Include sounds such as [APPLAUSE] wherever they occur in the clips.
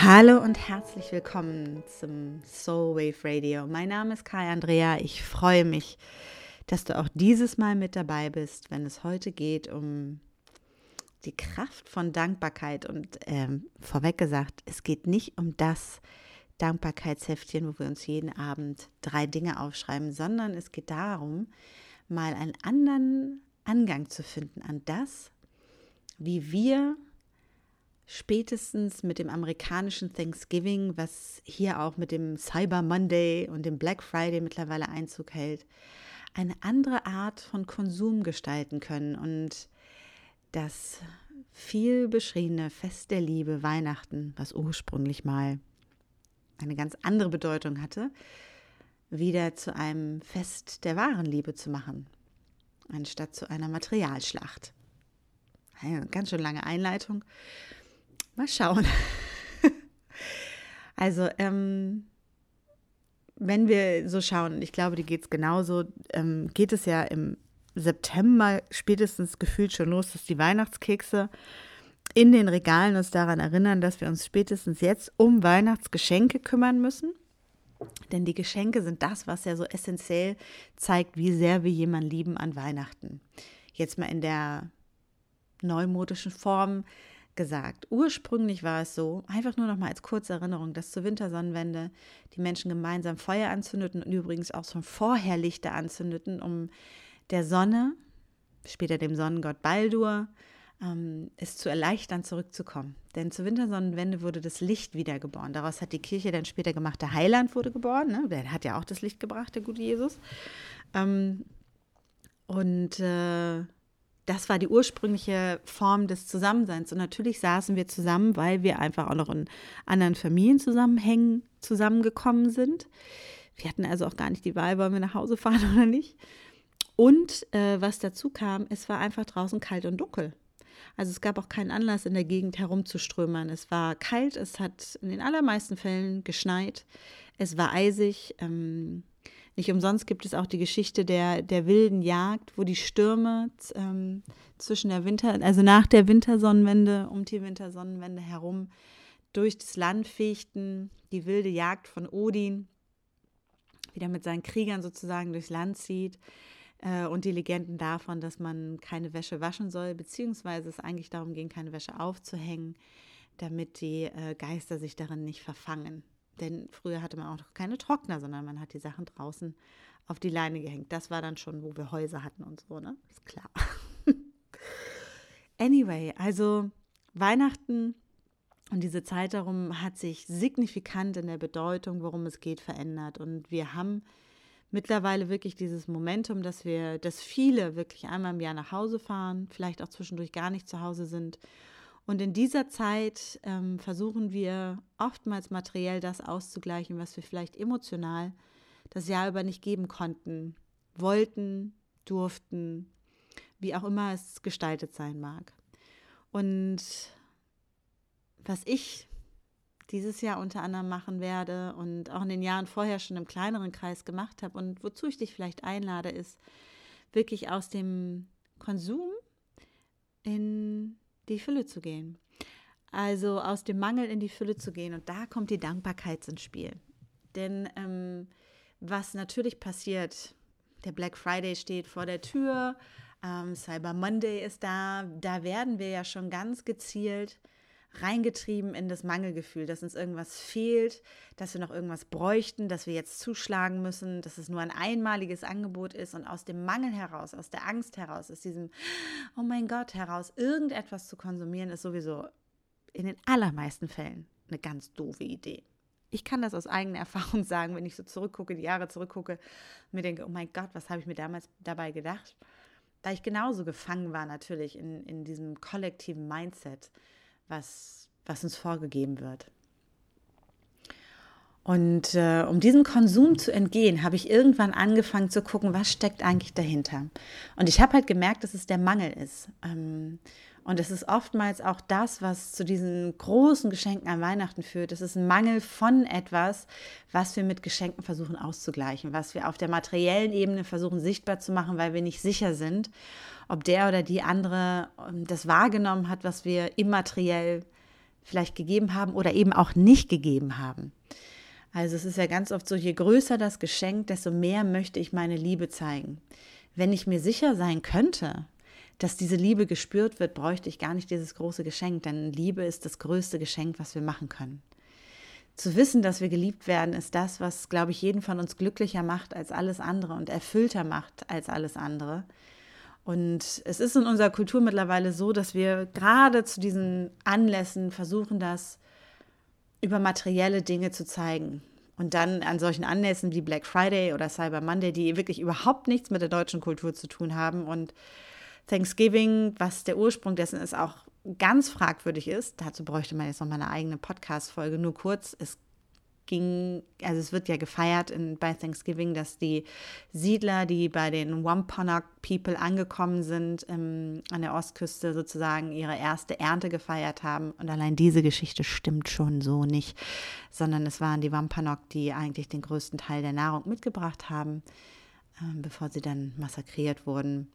Hallo und herzlich willkommen zum Soul Wave Radio. Mein Name ist Kai Andrea. Ich freue mich, dass du auch dieses Mal mit dabei bist, wenn es heute geht um die Kraft von Dankbarkeit. Und ähm, vorweg gesagt, es geht nicht um das Dankbarkeitsheftchen, wo wir uns jeden Abend drei Dinge aufschreiben, sondern es geht darum, mal einen anderen Angang zu finden an das, wie wir spätestens mit dem amerikanischen Thanksgiving, was hier auch mit dem Cyber Monday und dem Black Friday mittlerweile Einzug hält, eine andere Art von Konsum gestalten können und das viel beschriebene Fest der Liebe Weihnachten, was ursprünglich mal eine ganz andere Bedeutung hatte, wieder zu einem Fest der wahren Liebe zu machen, anstatt zu einer Materialschlacht. Eine ganz schön lange Einleitung. Mal schauen. [LAUGHS] also, ähm, wenn wir so schauen, ich glaube, die geht es genauso, ähm, geht es ja im September spätestens gefühlt schon los, dass die Weihnachtskekse in den Regalen uns daran erinnern, dass wir uns spätestens jetzt um Weihnachtsgeschenke kümmern müssen. Denn die Geschenke sind das, was ja so essentiell zeigt, wie sehr wir jemanden lieben an Weihnachten. Jetzt mal in der neumodischen Form gesagt. Ursprünglich war es so, einfach nur noch mal als kurze Erinnerung, dass zur Wintersonnenwende die Menschen gemeinsam Feuer anzündeten und übrigens auch schon vorher Lichter anzündeten, um der Sonne, später dem Sonnengott Baldur, ähm, es zu erleichtern, zurückzukommen. Denn zur Wintersonnenwende wurde das Licht wiedergeboren. Daraus hat die Kirche dann später gemacht, der Heiland wurde geboren. Ne? Der hat ja auch das Licht gebracht, der gute Jesus. Ähm, und äh, das war die ursprüngliche Form des Zusammenseins. Und natürlich saßen wir zusammen, weil wir einfach auch noch in anderen Familienzusammenhängen zusammengekommen sind. Wir hatten also auch gar nicht die Wahl, wollen wir nach Hause fahren [LAUGHS] oder nicht. Und äh, was dazu kam, es war einfach draußen kalt und dunkel. Also es gab auch keinen Anlass, in der Gegend herumzuströmern. Es war kalt, es hat in den allermeisten Fällen geschneit, es war eisig. Ähm, nicht umsonst gibt es auch die Geschichte der, der wilden Jagd, wo die Stürme ähm, zwischen der Winter, also nach der Wintersonnenwende, um die Wintersonnenwende herum durch das Land fegten, die wilde Jagd von Odin, wieder mit seinen Kriegern sozusagen durchs Land zieht äh, und die Legenden davon, dass man keine Wäsche waschen soll, beziehungsweise es eigentlich darum ging, keine Wäsche aufzuhängen, damit die äh, Geister sich darin nicht verfangen. Denn früher hatte man auch noch keine Trockner, sondern man hat die Sachen draußen auf die Leine gehängt. Das war dann schon, wo wir Häuser hatten und so, ne? Ist klar. [LAUGHS] anyway, also Weihnachten und diese Zeit darum hat sich signifikant in der Bedeutung, worum es geht, verändert. Und wir haben mittlerweile wirklich dieses Momentum, dass wir, dass viele wirklich einmal im Jahr nach Hause fahren, vielleicht auch zwischendurch gar nicht zu Hause sind und in dieser Zeit ähm, versuchen wir oftmals materiell das auszugleichen, was wir vielleicht emotional das Jahr über nicht geben konnten, wollten, durften, wie auch immer es gestaltet sein mag. Und was ich dieses Jahr unter anderem machen werde und auch in den Jahren vorher schon im kleineren Kreis gemacht habe und wozu ich dich vielleicht einlade, ist wirklich aus dem Konsum in die Fülle zu gehen. Also aus dem Mangel in die Fülle zu gehen. Und da kommt die Dankbarkeit ins Spiel. Denn ähm, was natürlich passiert, der Black Friday steht vor der Tür, ähm, Cyber Monday ist da, da werden wir ja schon ganz gezielt reingetrieben in das Mangelgefühl, dass uns irgendwas fehlt, dass wir noch irgendwas bräuchten, dass wir jetzt zuschlagen müssen, dass es nur ein einmaliges Angebot ist und aus dem Mangel heraus, aus der Angst heraus, aus diesem, oh mein Gott heraus, irgendetwas zu konsumieren, ist sowieso in den allermeisten Fällen eine ganz doofe Idee. Ich kann das aus eigener [LAUGHS] Erfahrung sagen, wenn ich so zurückgucke, die Jahre zurückgucke mir denke, oh mein Gott, was habe ich mir damals dabei gedacht? Da ich genauso gefangen war natürlich in, in diesem kollektiven Mindset was, was uns vorgegeben wird. Und äh, um diesem Konsum zu entgehen, habe ich irgendwann angefangen zu gucken, was steckt eigentlich dahinter. Und ich habe halt gemerkt, dass es der Mangel ist. Ähm, und es ist oftmals auch das, was zu diesen großen Geschenken an Weihnachten führt. Es ist ein Mangel von etwas, was wir mit Geschenken versuchen auszugleichen, was wir auf der materiellen Ebene versuchen sichtbar zu machen, weil wir nicht sicher sind ob der oder die andere ähm, das wahrgenommen hat, was wir immateriell vielleicht gegeben haben oder eben auch nicht gegeben haben. Also es ist ja ganz oft so, je größer das Geschenk, desto mehr möchte ich meine Liebe zeigen. Wenn ich mir sicher sein könnte, dass diese Liebe gespürt wird, bräuchte ich gar nicht dieses große Geschenk, denn Liebe ist das größte Geschenk, was wir machen können. Zu wissen, dass wir geliebt werden, ist das, was, glaube ich, jeden von uns glücklicher macht als alles andere und erfüllter macht als alles andere. Und es ist in unserer Kultur mittlerweile so, dass wir gerade zu diesen Anlässen versuchen, das über materielle Dinge zu zeigen. Und dann an solchen Anlässen wie Black Friday oder Cyber Monday, die wirklich überhaupt nichts mit der deutschen Kultur zu tun haben und Thanksgiving, was der Ursprung dessen ist, auch ganz fragwürdig ist. Dazu bräuchte man jetzt noch mal eine eigene Podcast-Folge. Nur kurz, es ging, also es wird ja gefeiert in, bei Thanksgiving, dass die Siedler, die bei den Wampanoag People angekommen sind, ähm, an der Ostküste sozusagen ihre erste Ernte gefeiert haben. Und allein diese Geschichte stimmt schon so nicht, sondern es waren die Wampanoag, die eigentlich den größten Teil der Nahrung mitgebracht haben, äh, bevor sie dann massakriert wurden.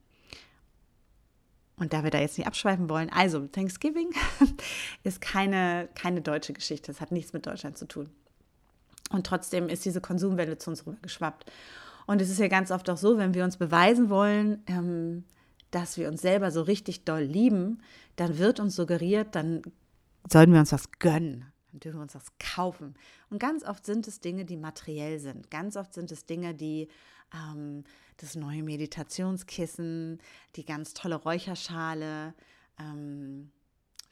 Und da wir da jetzt nicht abschweifen wollen, also Thanksgiving [LAUGHS] ist keine, keine deutsche Geschichte. Es hat nichts mit Deutschland zu tun. Und trotzdem ist diese Konsumwelle zu uns rübergeschwappt. Und es ist ja ganz oft auch so, wenn wir uns beweisen wollen, ähm, dass wir uns selber so richtig doll lieben, dann wird uns suggeriert, dann sollten wir uns was gönnen. Dann dürfen wir uns was kaufen. Und ganz oft sind es Dinge, die materiell sind. Ganz oft sind es Dinge, die ähm, das neue Meditationskissen, die ganz tolle Räucherschale, ähm,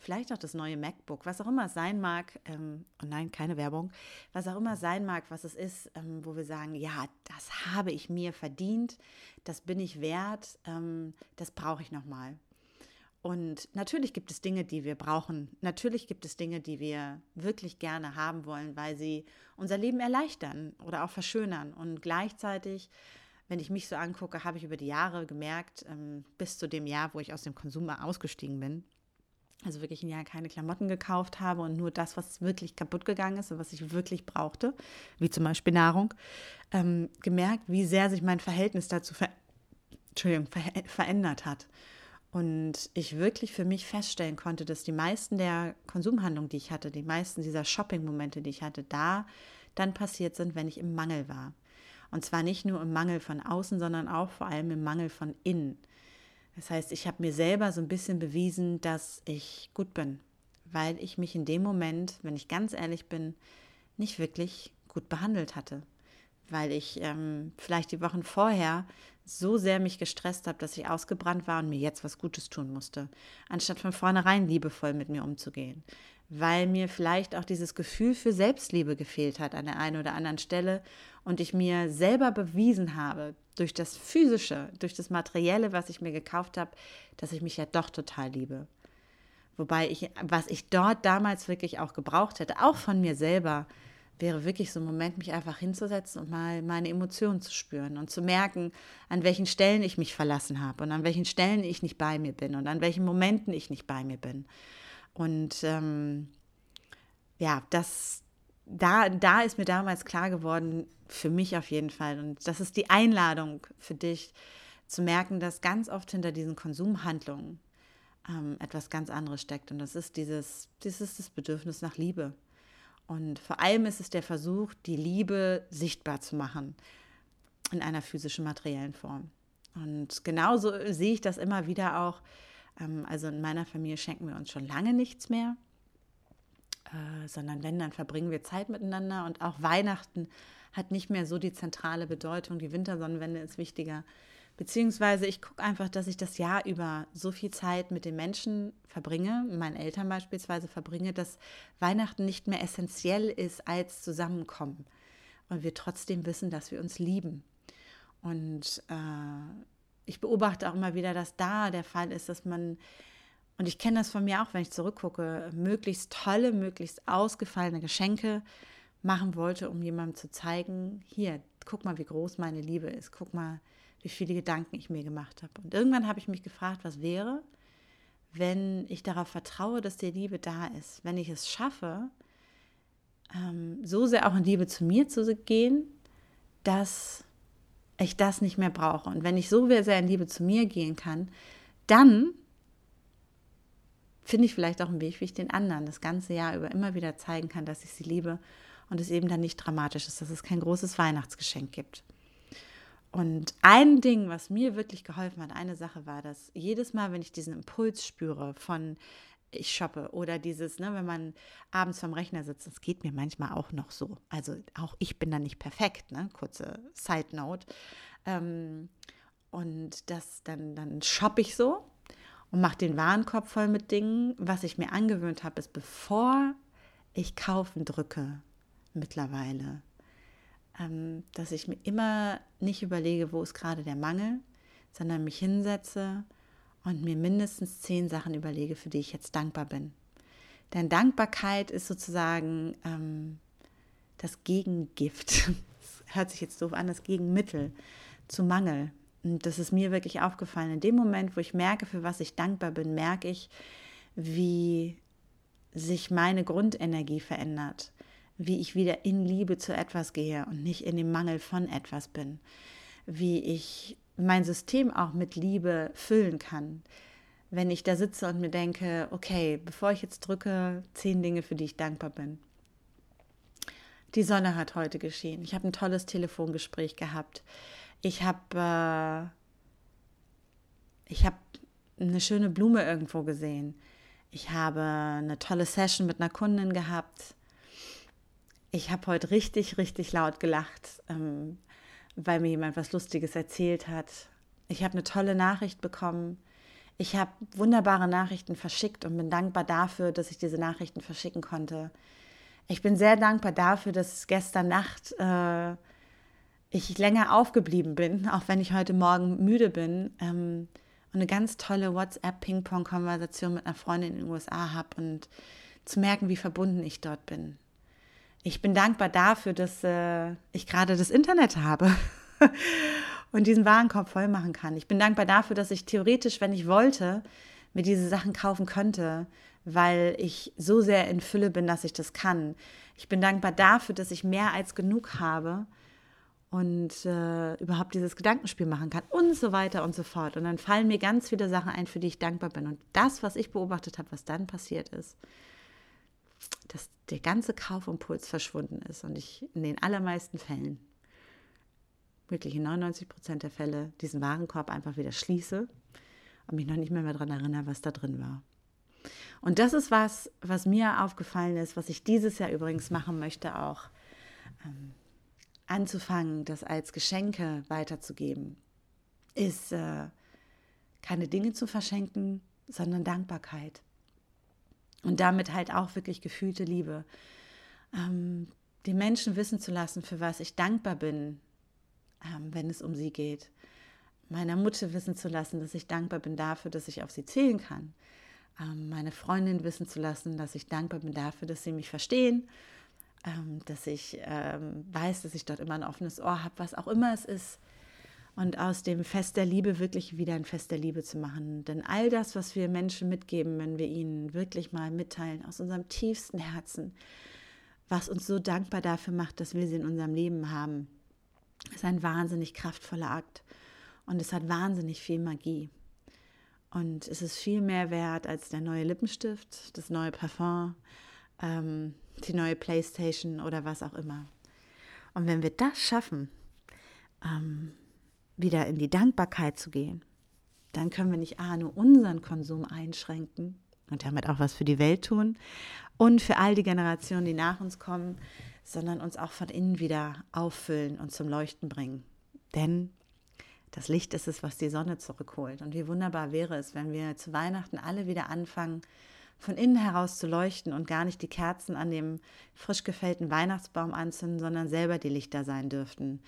vielleicht auch das neue MacBook, was auch immer sein mag, ähm, und nein, keine Werbung, was auch immer sein mag, was es ist, ähm, wo wir sagen, ja, das habe ich mir verdient, das bin ich wert, ähm, das brauche ich nochmal. Und natürlich gibt es Dinge, die wir brauchen. Natürlich gibt es Dinge, die wir wirklich gerne haben wollen, weil sie unser Leben erleichtern oder auch verschönern. Und gleichzeitig, wenn ich mich so angucke, habe ich über die Jahre gemerkt, ähm, bis zu dem Jahr, wo ich aus dem Konsum ausgestiegen bin, also wirklich ein Jahr keine Klamotten gekauft habe und nur das, was wirklich kaputt gegangen ist und was ich wirklich brauchte, wie zum Beispiel Nahrung, ähm, gemerkt, wie sehr sich mein Verhältnis dazu ver ver verändert hat. Und ich wirklich für mich feststellen konnte, dass die meisten der Konsumhandlungen, die ich hatte, die meisten dieser Shopping-Momente, die ich hatte, da dann passiert sind, wenn ich im Mangel war. Und zwar nicht nur im Mangel von außen, sondern auch vor allem im Mangel von innen. Das heißt, ich habe mir selber so ein bisschen bewiesen, dass ich gut bin, weil ich mich in dem Moment, wenn ich ganz ehrlich bin, nicht wirklich gut behandelt hatte. Weil ich ähm, vielleicht die Wochen vorher so sehr mich gestresst habe, dass ich ausgebrannt war und mir jetzt was Gutes tun musste, anstatt von vornherein liebevoll mit mir umzugehen. Weil mir vielleicht auch dieses Gefühl für Selbstliebe gefehlt hat an der einen oder anderen Stelle und ich mir selber bewiesen habe, durch das Physische, durch das Materielle, was ich mir gekauft habe, dass ich mich ja doch total liebe. Wobei ich, was ich dort damals wirklich auch gebraucht hätte, auch von mir selber, wäre wirklich so ein Moment, mich einfach hinzusetzen und mal meine Emotionen zu spüren und zu merken, an welchen Stellen ich mich verlassen habe und an welchen Stellen ich nicht bei mir bin und an welchen Momenten ich nicht bei mir bin. Und ähm, ja, das, da, da ist mir damals klar geworden, für mich auf jeden Fall. Und das ist die Einladung für dich, zu merken, dass ganz oft hinter diesen Konsumhandlungen ähm, etwas ganz anderes steckt. Und das ist dieses, dieses das Bedürfnis nach Liebe. Und vor allem ist es der Versuch, die Liebe sichtbar zu machen in einer physischen, materiellen Form. Und genauso sehe ich das immer wieder auch. Ähm, also in meiner Familie schenken wir uns schon lange nichts mehr, äh, sondern wenn, dann verbringen wir Zeit miteinander. Und auch Weihnachten hat nicht mehr so die zentrale Bedeutung. Die Wintersonnenwende ist wichtiger. Beziehungsweise ich gucke einfach, dass ich das Jahr über so viel Zeit mit den Menschen verbringe, meinen Eltern beispielsweise verbringe, dass Weihnachten nicht mehr essentiell ist als Zusammenkommen. Und wir trotzdem wissen, dass wir uns lieben. Und äh, ich beobachte auch immer wieder, dass da der Fall ist, dass man, und ich kenne das von mir auch, wenn ich zurückgucke, möglichst tolle, möglichst ausgefallene Geschenke machen wollte, um jemandem zu zeigen, hier, guck mal, wie groß meine Liebe ist, guck mal, wie viele Gedanken ich mir gemacht habe. Und irgendwann habe ich mich gefragt, was wäre, wenn ich darauf vertraue, dass die Liebe da ist, wenn ich es schaffe, ähm, so sehr auch in Liebe zu mir zu gehen, dass ich das nicht mehr brauche. Und wenn ich so sehr in Liebe zu mir gehen kann, dann finde ich vielleicht auch einen Weg, wie ich den anderen das ganze Jahr über immer wieder zeigen kann, dass ich sie liebe und es eben dann nicht dramatisch ist, dass es kein großes Weihnachtsgeschenk gibt. Und ein Ding, was mir wirklich geholfen hat, eine Sache war, dass jedes Mal, wenn ich diesen Impuls spüre von ich shoppe oder dieses, ne, wenn man abends vorm Rechner sitzt, das geht mir manchmal auch noch so. Also auch ich bin da nicht perfekt, ne? Kurze Side Note. Ähm, und das dann, dann shoppe ich so und mache den Warenkorb voll mit Dingen. Was ich mir angewöhnt habe, ist, bevor ich kaufen drücke, mittlerweile, dass ich mir immer nicht überlege, wo ist gerade der Mangel, sondern mich hinsetze und mir mindestens zehn Sachen überlege, für die ich jetzt dankbar bin. Denn Dankbarkeit ist sozusagen ähm, das Gegengift. [LAUGHS] Das hört sich jetzt doof an, das Gegenmittel zu Mangel. Und das ist mir wirklich aufgefallen. In dem Moment, wo ich merke, für was ich dankbar bin, merke ich, wie sich meine Grundenergie verändert, wie ich wieder in Liebe zu etwas gehe und nicht in dem Mangel von etwas bin, wie ich mein System auch mit Liebe füllen kann. Wenn ich da sitze und mir denke, okay, bevor ich jetzt drücke, zehn Dinge, für die ich dankbar bin. Die Sonne hat heute geschehen. Ich habe ein tolles Telefongespräch gehabt. Ich habe äh, ich habe eine schöne Blume irgendwo gesehen. Ich habe eine tolle Session mit einer Kundin gehabt. Ich habe heute richtig, richtig laut gelacht. Ähm, weil mir jemand was Lustiges erzählt hat. Ich habe eine tolle Nachricht bekommen. Ich habe wunderbare Nachrichten verschickt und bin dankbar dafür, dass ich diese Nachrichten verschicken konnte. Ich bin sehr dankbar dafür, dass gestern Nacht äh, ich länger aufgeblieben bin, auch wenn ich heute Morgen müde bin ähm, und eine ganz tolle WhatsApp-Ping-Pong-Konversation mit einer Freundin in den USA habe und zu merken, wie verbunden ich dort bin. Ich bin dankbar dafür, dass äh, ich gerade das Internet habe [LAUGHS] und diesen Warenkorb voll machen kann. Ich bin dankbar dafür, dass ich theoretisch, wenn ich wollte, mir diese Sachen kaufen könnte, weil ich so sehr in Fülle bin, dass ich das kann. Ich bin dankbar dafür, dass ich mehr als genug habe und äh, überhaupt dieses Gedankenspiel machen kann und so weiter und so fort. Und dann fallen mir ganz viele Sachen ein, für die ich dankbar bin. Und das, was ich beobachtet habe, was dann passiert ist, dass der ganze Kaufimpuls verschwunden ist und ich in den allermeisten Fällen, wirklich in 99 Prozent der Fälle, diesen Warenkorb einfach wieder schließe und mich noch nicht mehr, mehr daran erinnere, was da drin war. Und das ist was, was mir aufgefallen ist, was ich dieses Jahr übrigens machen möchte, auch ähm, anzufangen, das als Geschenke weiterzugeben, ist äh, keine Dinge zu verschenken, sondern Dankbarkeit. Und damit halt auch wirklich gefühlte Liebe. Ähm, die Menschen wissen zu lassen, für was ich dankbar bin, ähm, wenn es um sie geht. Meiner Mutter wissen zu lassen, dass ich dankbar bin dafür, dass ich auf sie zählen kann. Ähm, meine Freundin wissen zu lassen, dass ich dankbar bin dafür, dass sie mich verstehen. Ähm, dass ich ähm, weiß, dass ich dort immer ein offenes Ohr habe, was auch immer es ist und aus dem Fest der Liebe wirklich wieder ein Fest der Liebe zu machen. Denn all das, was wir Menschen mitgeben, wenn wir ihnen wirklich mal mitteilen, aus unserem tiefsten Herzen, was uns so dankbar dafür macht, dass wir sie in unserem Leben haben, ist ein wahnsinnig kraftvoller Akt. Und es hat wahnsinnig viel Magie. Und es ist viel mehr wert als der neue Lippenstift, das neue Parfum, ähm, die neue Playstation oder was auch immer. Und wenn wir das schaffen, ähm, wieder in die Dankbarkeit zu gehen, dann können wir nicht A, nur unseren Konsum einschränken und damit auch was für die Welt tun und für all die Generationen, die nach uns kommen, sondern uns auch von innen wieder auffüllen und zum Leuchten bringen. Denn das Licht ist es, was die Sonne zurückholt. Und wie wunderbar wäre es, wenn wir zu Weihnachten alle wieder anfangen, von innen heraus zu leuchten und gar nicht die Kerzen an dem frisch gefällten Weihnachtsbaum anzünden, sondern selber die Lichter sein dürften,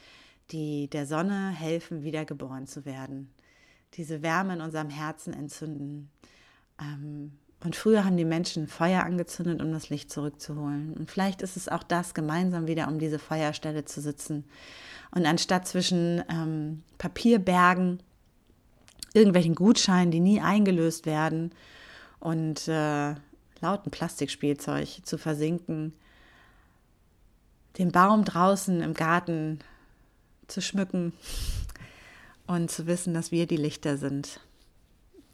die der Sonne helfen, wiedergeboren zu werden, diese Wärme in unserem Herzen entzünden. Ähm, und früher haben die Menschen Feuer angezündet, um das Licht zurückzuholen. Und vielleicht ist es auch das, gemeinsam wieder um diese Feuerstelle zu sitzen. Und anstatt zwischen ähm, Papierbergen, irgendwelchen Gutscheinen, die nie eingelöst werden, und äh, lauten Plastikspielzeug zu versinken, den Baum draußen im Garten zu schmücken und zu wissen, dass wir die Lichter sind,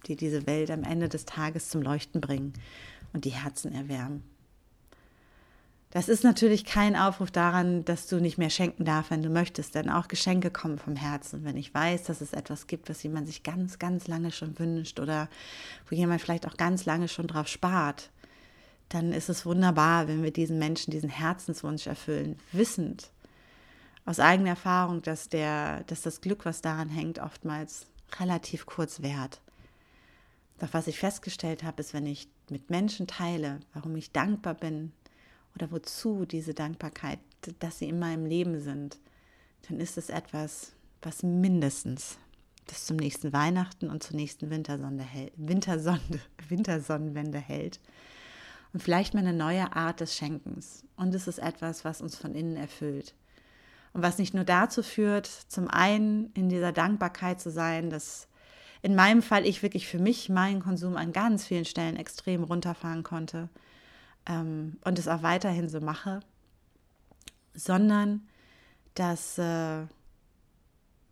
die diese Welt am Ende des Tages zum Leuchten bringen und die Herzen erwärmen. Das ist natürlich kein Aufruf daran, dass du nicht mehr schenken darfst, wenn du möchtest, denn auch Geschenke kommen vom Herzen. Wenn ich weiß, dass es etwas gibt, was jemand sich ganz, ganz lange schon wünscht oder wo jemand vielleicht auch ganz lange schon drauf spart, dann ist es wunderbar, wenn wir diesen Menschen diesen Herzenswunsch erfüllen, wissend aus eigener Erfahrung, dass, der, dass das Glück, was daran hängt, oftmals relativ kurz währt. Doch was ich festgestellt habe, ist, wenn ich mit Menschen teile, warum ich dankbar bin, oder wozu diese Dankbarkeit, dass sie in meinem Leben sind, dann ist es etwas, was mindestens bis zum nächsten Weihnachten und zur nächsten Wintersonne hält, Wintersonne, [LAUGHS] Wintersonnenwende hält. Und vielleicht mal eine neue Art des Schenkens. Und es ist etwas, was uns von innen erfüllt. Und was nicht nur dazu führt, zum einen in dieser Dankbarkeit zu sein, dass in meinem Fall ich wirklich für mich meinen Konsum an ganz vielen Stellen extrem runterfahren konnte ähm, und es auch weiterhin so mache, sondern dass, äh,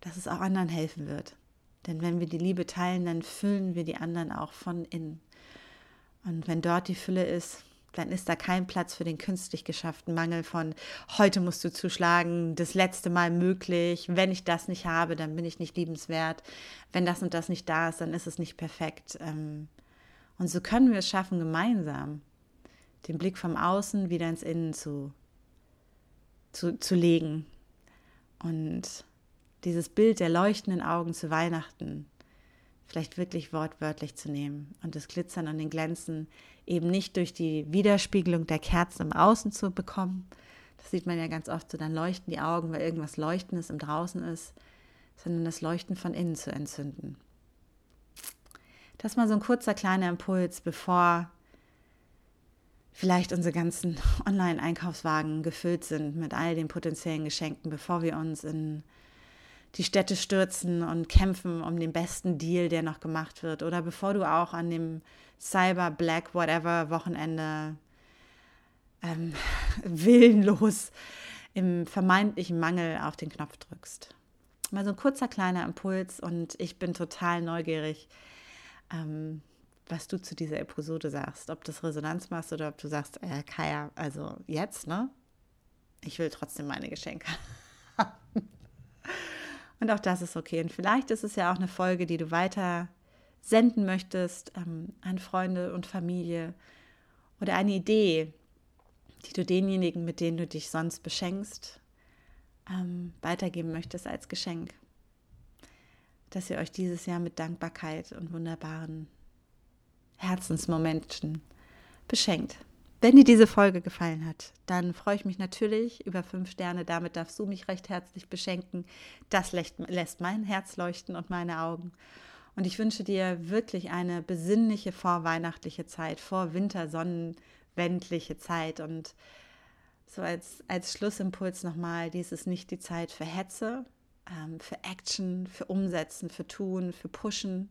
dass es auch anderen helfen wird. Denn wenn wir die Liebe teilen, dann füllen wir die anderen auch von innen. Und wenn dort die Fülle ist, dann ist da kein Platz für den künstlich geschafften Mangel von heute musst du zuschlagen, das letzte Mal möglich, wenn ich das nicht habe, dann bin ich nicht liebenswert, wenn das und das nicht da ist, dann ist es nicht perfekt. Ähm, und so können wir es schaffen, gemeinsam den Blick vom Außen wieder ins Innen zu, zu, zu legen und dieses Bild der leuchtenden Augen zu Weihnachten vielleicht wirklich wortwörtlich zu nehmen und das Glitzern und den Glänzen eben nicht durch die Widerspiegelung der Kerzen im Außen zu bekommen. Das sieht man ja ganz oft so, dann leuchten die Augen, weil irgendwas Leuchtendes im Draußen ist, sondern das Leuchten von innen zu entzünden. Das mal so ein kurzer kleiner Impuls, bevor vielleicht unsere ganzen [LAUGHS] Online-Einkaufswagen gefüllt sind mit all den potenziellen Geschenken, bevor wir uns in die Städte stürzen und kämpfen um den besten Deal, der noch gemacht wird. Oder bevor du auch an dem Cyber Black Whatever Wochenende ähm, [LAUGHS] willenlos im vermeintlichen Mangel auf den Knopf drückst. Mal so ein kurzer kleiner Impuls und ich bin total neugierig, ähm, was du zu dieser Episode sagst. Ob das Resonanz machst oder ob du sagst, äh, Kaya, also jetzt, ne? Ich will trotzdem meine Geschenke [LAUGHS] haben. Und auch das ist okay. Und vielleicht ist es ja auch eine Folge, die du weiter senden möchtest ähm, an Freunde und Familie oder eine Idee, die du denjenigen, mit denen du dich sonst beschenkst, ähm, weitergeben möchtest als Geschenk. Dass ihr euch dieses Jahr mit Dankbarkeit und wunderbaren Herzensmomenten beschenkt. Wenn dir diese Folge gefallen hat, dann freue ich mich natürlich über fünf Sterne. Damit darfst du mich recht herzlich beschenken. Das lässt mein Herz leuchten und meine Augen. Und ich wünsche dir wirklich eine besinnliche vorweihnachtliche Zeit, vorwintersonnenwendliche Zeit. Und so als, als Schlussimpuls nochmal, dies ist nicht die Zeit für Hetze, ähm, für Action, für Umsetzen, für Tun, für Pushen,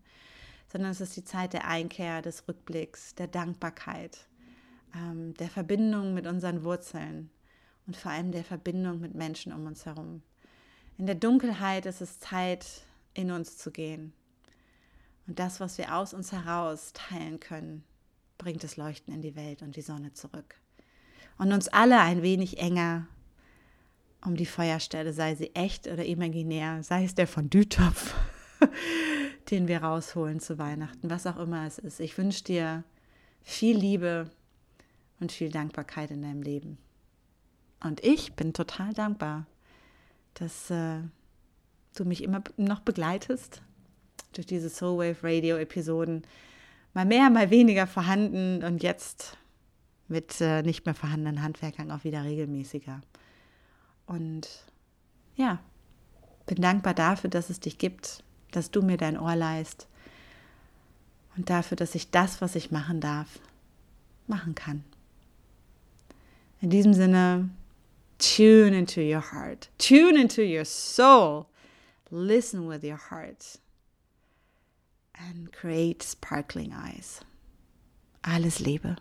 sondern es ist die Zeit der Einkehr, des Rückblicks, der Dankbarkeit ähm, der Verbindung mit unseren Wurzeln und vor allem der Verbindung mit Menschen um uns herum. In der Dunkelheit ist es Zeit, in uns zu gehen. Und das, was wir aus uns heraus teilen können, bringt das Leuchten in die Welt und die Sonne zurück. Und uns alle ein wenig enger um die Feuerstelle, sei sie echt oder imaginär, sei es der von Dütopf, [LAUGHS] den wir rausholen zu Weihnachten, was auch immer es ist. Ich wünsche dir viel Liebe, und viel Dankbarkeit in deinem Leben. Und ich bin total dankbar, dass äh, du mich immer noch begleitest durch diese Soulwave Radio Episoden. Mal mehr, mal weniger vorhanden und jetzt mit äh, nicht mehr vorhandenen Handwerkern auch wieder regelmäßiger. Und ja, bin dankbar dafür, dass es dich gibt, dass du mir dein Ohr leist und dafür, dass ich das, was ich machen darf, machen kann. In diesem Sinne, tune into your heart, tune into your soul, listen with your heart and create sparkling eyes. Alles Liebe.